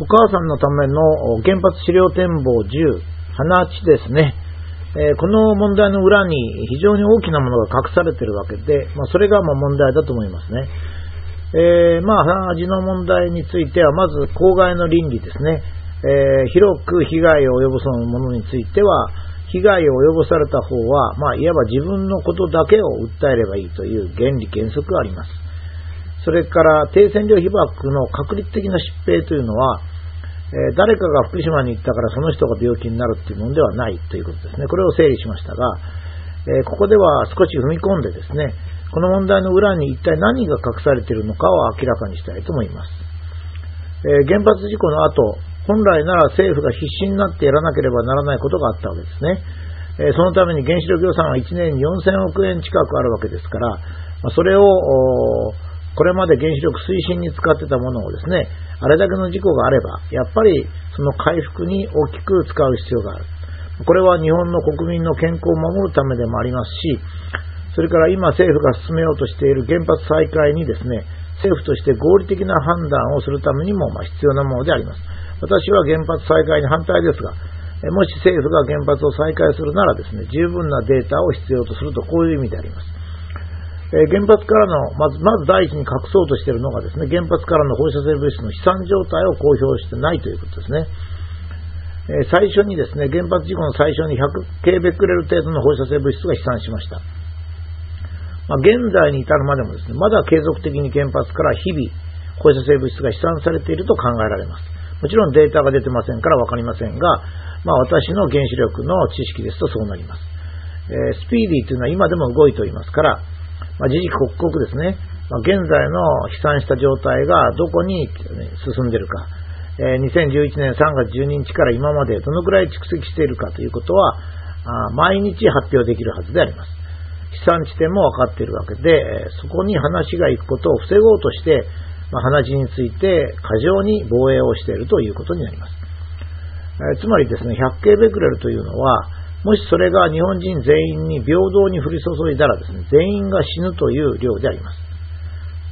お母さんのための原発資料展望10、花地ですね。えー、この問題の裏に非常に大きなものが隠されているわけで、まあ、それがま問題だと思いますね。えー、まあ、味の問題については、まず公害の倫理ですね。えー、広く被害を及ぼすものについては、被害を及ぼされた方は、まあ、いわば自分のことだけを訴えればいいという原理原則があります。それから、低線量被爆の確率的な疾病というのは、え、誰かが福島に行ったからその人が病気になるというものではないということですね。これを整理しましたが、え、ここでは少し踏み込んでですね、この問題の裏に一体何が隠されているのかを明らかにしたいと思います。え、原発事故の後、本来なら政府が必死になってやらなければならないことがあったわけですね。えそのために原子力予算は1年に4000億円近くあるわけですから、それをこれまで原子力推進に使ってたものをですね、あれだけの事故があれば、やっぱりその回復に大きく使う必要がある。これは日本の国民の健康を守るためでもありますし、それから今政府が進めようとしている原発再開にですね、政府として合理的な判断をするためにもま必要なものであります。私は原発再開に反対ですが、もし政府が原発を再開するならですね、十分なデータを必要とするとこういう意味であります。え原発からの、まず、まず第一に隠そうとしているのがですね、原発からの放射性物質の飛散状態を公表してないということですね。え最初にですね、原発事故の最初に100ケベクレル程度の放射性物質が飛散しました。まあ、現在に至るまでもですね、まだ継続的に原発から日々放射性物質が飛散されていると考えられます。もちろんデータが出てませんから分かりませんが、まあ、私の原子力の知識ですとそうなります。えー、スピーディーというのは今でも動いておりますから、まあ、時々刻々ですね、まあ、現在の飛散した状態がどこに、進んでいるか、えー、2011年3月12日から今までどのくらい蓄積しているかということは、あ毎日発表できるはずであります。飛散地点も分かっているわけで、そこに話が行くことを防ごうとして、まあ、鼻血について過剰に防衛をしているということになります。えー、つまりですね、100系ベクレルというのは、もしそれが日本人全員に平等に降り注いだらですね、全員が死ぬという量であります。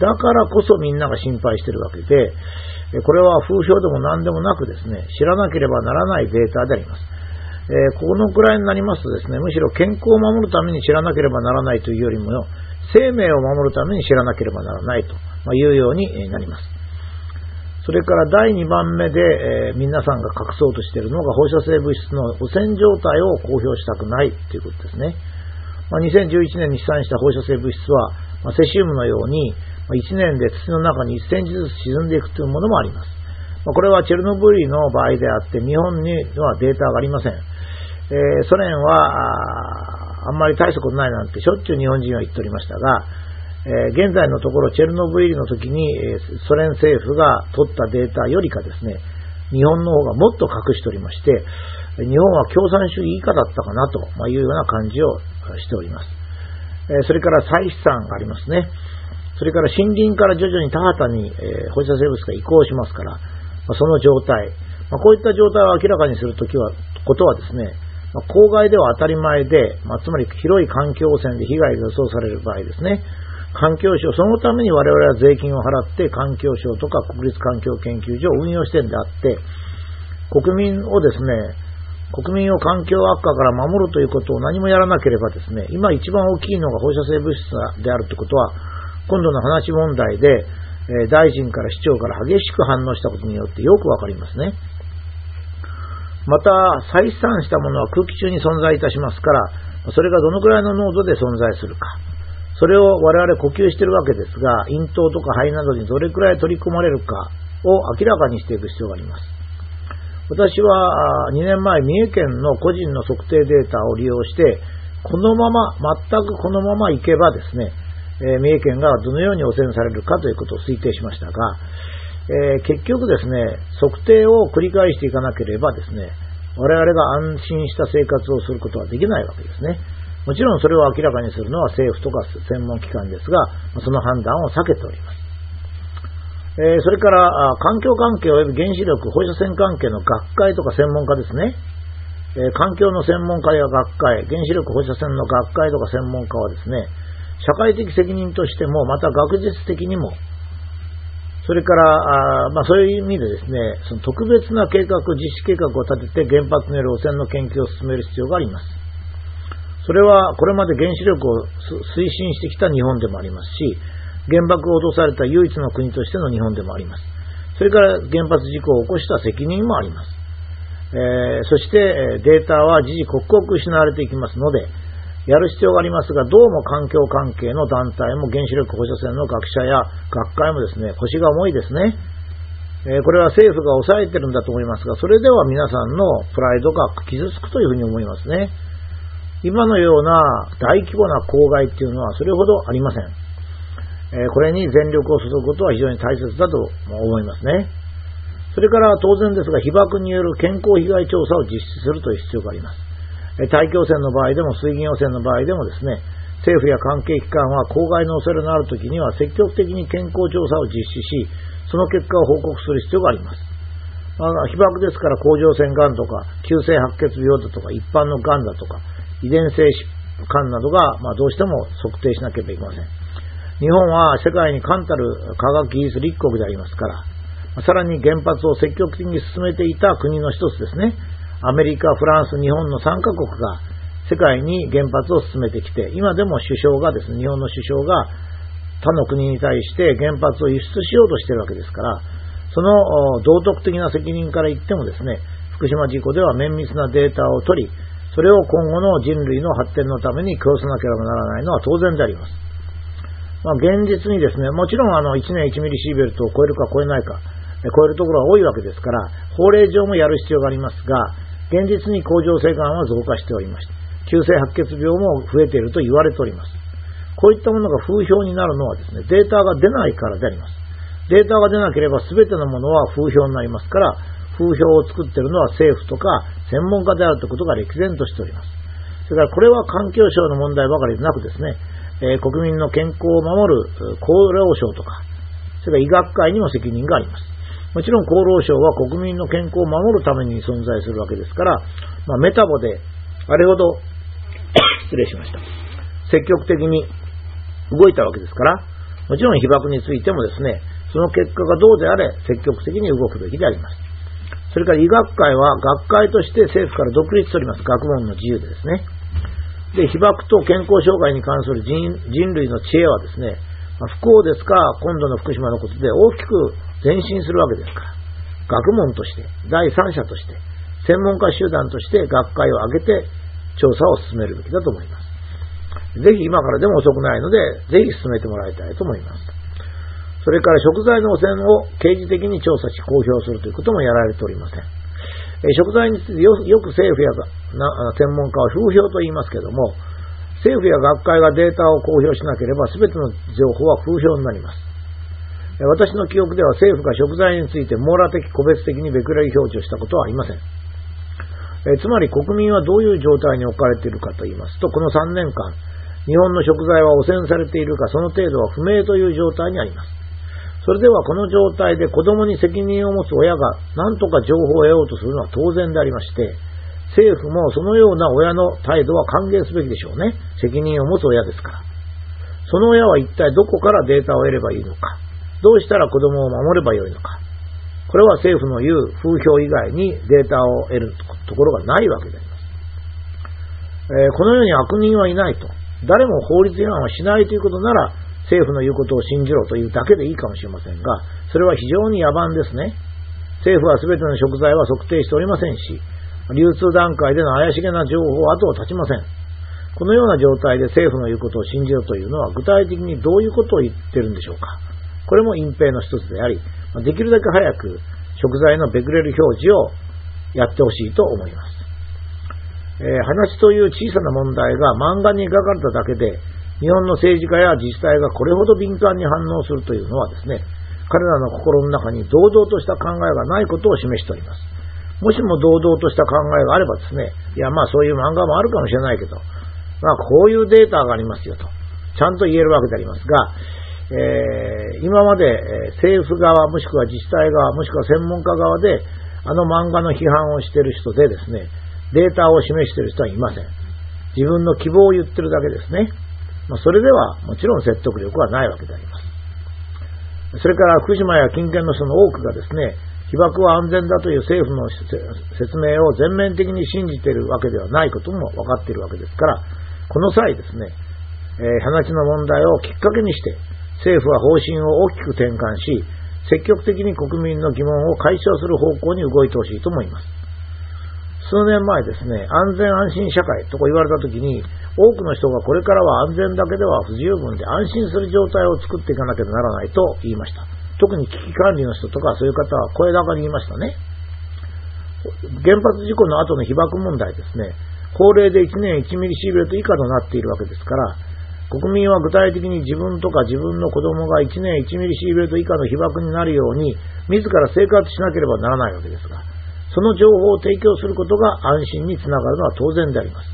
だからこそみんなが心配しているわけで、これは風評でも何でもなくですね、知らなければならないデータであります。えー、このくらいになりますとですね、むしろ健康を守るために知らなければならないというよりも、生命を守るために知らなければならないというようになります。それから第2番目で、えー、皆さんが隠そうとしているのが放射性物質の汚染状態を公表したくないということですね。まあ、2011年に飛散した放射性物質は、まあ、セシウムのように、まあ、1年で土の中に1センチずつ沈んでいくというものもあります。まあ、これはチェルノブイリの場合であって、日本にはデータがありません。えー、ソ連はあんまり大したことないなんてしょっちゅう日本人は言っておりましたが、え、現在のところチェルノブイリの時に、え、ソ連政府が取ったデータよりかですね、日本の方がもっと隠しておりまして、日本は共産主義以下だったかなというような感じをしております。それから再飛散がありますね。それから森林から徐々に田畑に、放射性物が移行しますから、その状態、こういった状態を明らかにするときは、ことはですね、公害では当たり前で、つまり広い環境汚染で被害が予想される場合ですね、環境省、そのために我々は税金を払って環境省とか国立環境研究所を運用してるんであって、国民をですね、国民を環境悪化から守るということを何もやらなければですね、今一番大きいのが放射性物質であるということは、今度の話問題で、え大臣から市長から激しく反応したことによってよくわかりますね。また、再散したものは空気中に存在いたしますから、それがどのくらいの濃度で存在するか。それを我々呼吸しているわけですが、咽頭とか肺などにどれくらい取り込まれるかを明らかにしていく必要があります。私は2年前、三重県の個人の測定データを利用して、このまま、全くこのままいけばですね、えー、三重県がどのように汚染されるかということを推定しましたが、えー、結局ですね、測定を繰り返していかなければですね、我々が安心した生活をすることはできないわけですね。もちろんそれを明らかにするのは政府とか専門機関ですが、その判断を避けております。えー、それから、環境関係及び原子力、放射線関係の学会とか専門家ですね。えー、環境の専門家や学会、原子力放射線の学会とか専門家はですね、社会的責任としても、また学術的にも、それから、あまあ、そういう意味でですね、その特別な計画、実施計画を立てて原発による汚染の研究を進める必要があります。それはこれまで原子力を推進してきた日本でもありますし、原爆を落とされた唯一の国としての日本でもあります。それから原発事故を起こした責任もあります。えー、そしてデータは時々刻々失われていきますので、やる必要がありますが、どうも環境関係の団体も原子力放射線の学者や学会もですね、腰が重いですね。えー、これは政府が抑えてるんだと思いますが、それでは皆さんのプライドが傷つくというふうに思いますね。今のような大規模な公害っていうのはそれほどありません。え、これに全力を注ぐことは非常に大切だと思いますね。それから当然ですが、被爆による健康被害調査を実施するという必要があります。大気汚染の場合でも水銀汚染の場合でもですね、政府や関係機関は公害の恐れのある時には積極的に健康調査を実施し、その結果を報告する必要があります。まあ、被爆ですから甲状腺がんとか急性白血病だとか一般のがんだとか遺伝性疾患などが、まあ、どうしても測定しなければいけません。日本は世界に冠たる科学技術立国でありますから、さらに原発を積極的に進めていた国の一つですね。アメリカ、フランス、日本の3カ国が世界に原発を進めてきて、今でも首相がですね、日本の首相が他の国に対して原発を輸出しようとしているわけですから、その道徳的な責任から言ってもですね、福島事故では綿密なデータを取り、それを今後の人類の発展のために供さなければならないのは当然であります。まあ、現実にですね、もちろんあの1年1ミリシーベルトを超えるか超えないか、超えるところが多いわけですから、法令上もやる必要がありますが、現実に甲状腺がんは増加しておりまして、急性白血病も増えていると言われております。こういったものが風評になるのはですね、データが出ないからであります。データが出なければ全てのものは風評になりますから、風評を作っているのは政府とか専門家であるということが歴然としております。それからこれは環境省の問題ばかりでなくですね、えー、国民の健康を守る厚労省とか、それから医学会にも責任があります。もちろん厚労省は国民の健康を守るために存在するわけですから、まあ、メタボであれほど 失礼しました。積極的に動いたわけですから、もちろん被爆についてもですね、その結果がどうであれ積極的に動くべきであります。それから医学会は学会として政府から独立しております。学問の自由でですね。で、被爆と健康障害に関する人類の知恵はですね、ま不幸ですか、今度の福島のことで大きく前進するわけですから、学問として、第三者として、専門家集団として学会を挙げて調査を進めるべきだと思います。ぜひ今からでも遅くないので、ぜひ進めてもらいたいと思います。それから食材の汚染を刑事的に調査し公表するということもやられておりません。食材についてよく政府や専門家は風評と言いますけども、政府や学会がデータを公表しなければ全ての情報は風評になります。私の記憶では政府が食材について網羅的個別的にベクレリ表示をしたことはありません。えつまり国民はどういう状態に置かれているかと言いますと、この3年間、日本の食材は汚染されているか、その程度は不明という状態にあります。それではこの状態で子供に責任を持つ親が何とか情報を得ようとするのは当然でありまして、政府もそのような親の態度は歓迎すべきでしょうね。責任を持つ親ですから。その親は一体どこからデータを得ればいいのか。どうしたら子供を守ればよいのか。これは政府の言う風評以外にデータを得るところがないわけであります。えー、このように悪人はいないと。誰も法律違反はしないということなら、政府の言うことを信じろというだけでいいかもしれませんが、それは非常に野蛮ですね。政府は全ての食材は測定しておりませんし、流通段階での怪しげな情報は後を絶ちません。このような状態で政府の言うことを信じろというのは具体的にどういうことを言ってるんでしょうか。これも隠蔽の一つであり、できるだけ早く食材のベクレル表示をやってほしいと思います。えー、話という小さな問題が漫画に描かれただけで、日本の政治家や自治体がこれほど敏感に反応するというのはですね、彼らの心の中に堂々とした考えがないことを示しております。もしも堂々とした考えがあればですね、いやまあそういう漫画もあるかもしれないけど、まあこういうデータがありますよと、ちゃんと言えるわけでありますが、えー、今まで政府側、もしくは自治体側、もしくは専門家側で、あの漫画の批判をしている人でですね、データを示している人はいません。自分の希望を言ってるだけですね。まあ、それではもちろん説得力はないわけであります。それから福島や近県の人の多くがですね、被爆は安全だという政府の説明を全面的に信じているわけではないことも分かっているわけですから、この際ですね、えー、花地の問題をきっかけにして、政府は方針を大きく転換し、積極的に国民の疑問を解消する方向に動いてほしいと思います。数年前ですね、安全安心社会とか言われたときに、多くの人がこれからは安全だけでは不十分で安心する状態を作っていかなきゃならないと言いました。特に危機管理の人とかそういう方は声高に言いましたね。原発事故の後の被爆問題ですね、法令で1年1ミリシーベルト以下となっているわけですから、国民は具体的に自分とか自分の子供が1年1ミリシーベルト以下の被爆になるように、自ら生活しなければならないわけですが、その情報を提供することが安心につながるのは当然であります。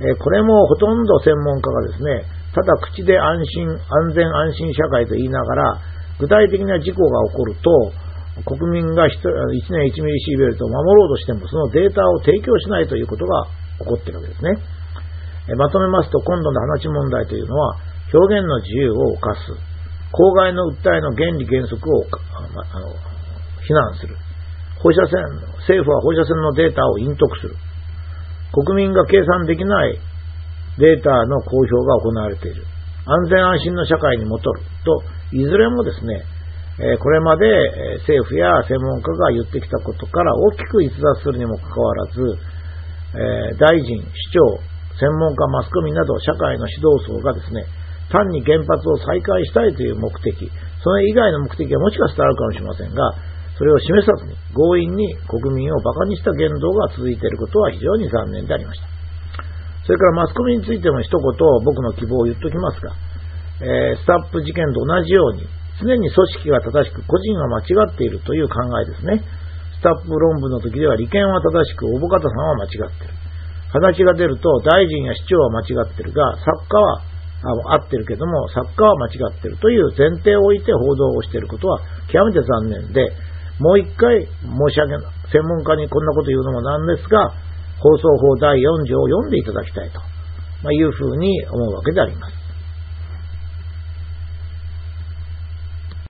えこれもほとんど専門家がですね、ただ口で安心、安全安心社会と言いながら、具体的な事故が起こると、国民が1年1ミリシーベルトを守ろうとしても、そのデータを提供しないということが起こっているわけですね。まとめますと、今度の話問題というのは、表現の自由を犯す、公害の訴えの原理原則を非難する、放射線、政府は放射線のデータを隠匿する、国民が計算できないデータの公表が行われている。安全安心の社会に戻ると、いずれもですね、これまで政府や専門家が言ってきたことから大きく逸脱するにもかかわらず、大臣、市長、専門家、マスコミなど社会の指導層がですね、単に原発を再開したいという目的、それ以外の目的はもしかしたらあるかもしれませんが、それを示さずに強引に国民を馬鹿にした言動が続いていることは非常に残念でありました。それからマスコミについても一言僕の希望を言っておきますが、えー、スタップ事件と同じように常に組織が正しく個人は間違っているという考えですね。スタップ論文の時では利権は正しく、おぼかたさんは間違っている。話が出ると大臣や市長は間違っているが、作家は合ってるけども、作家は間違っているという前提を置いて報道をしていることは極めて残念で、もう一回申し上げる、専門家にこんなこと言うのもなんですが、放送法第4条を読んでいただきたいと、まあいうふうに思うわけであります。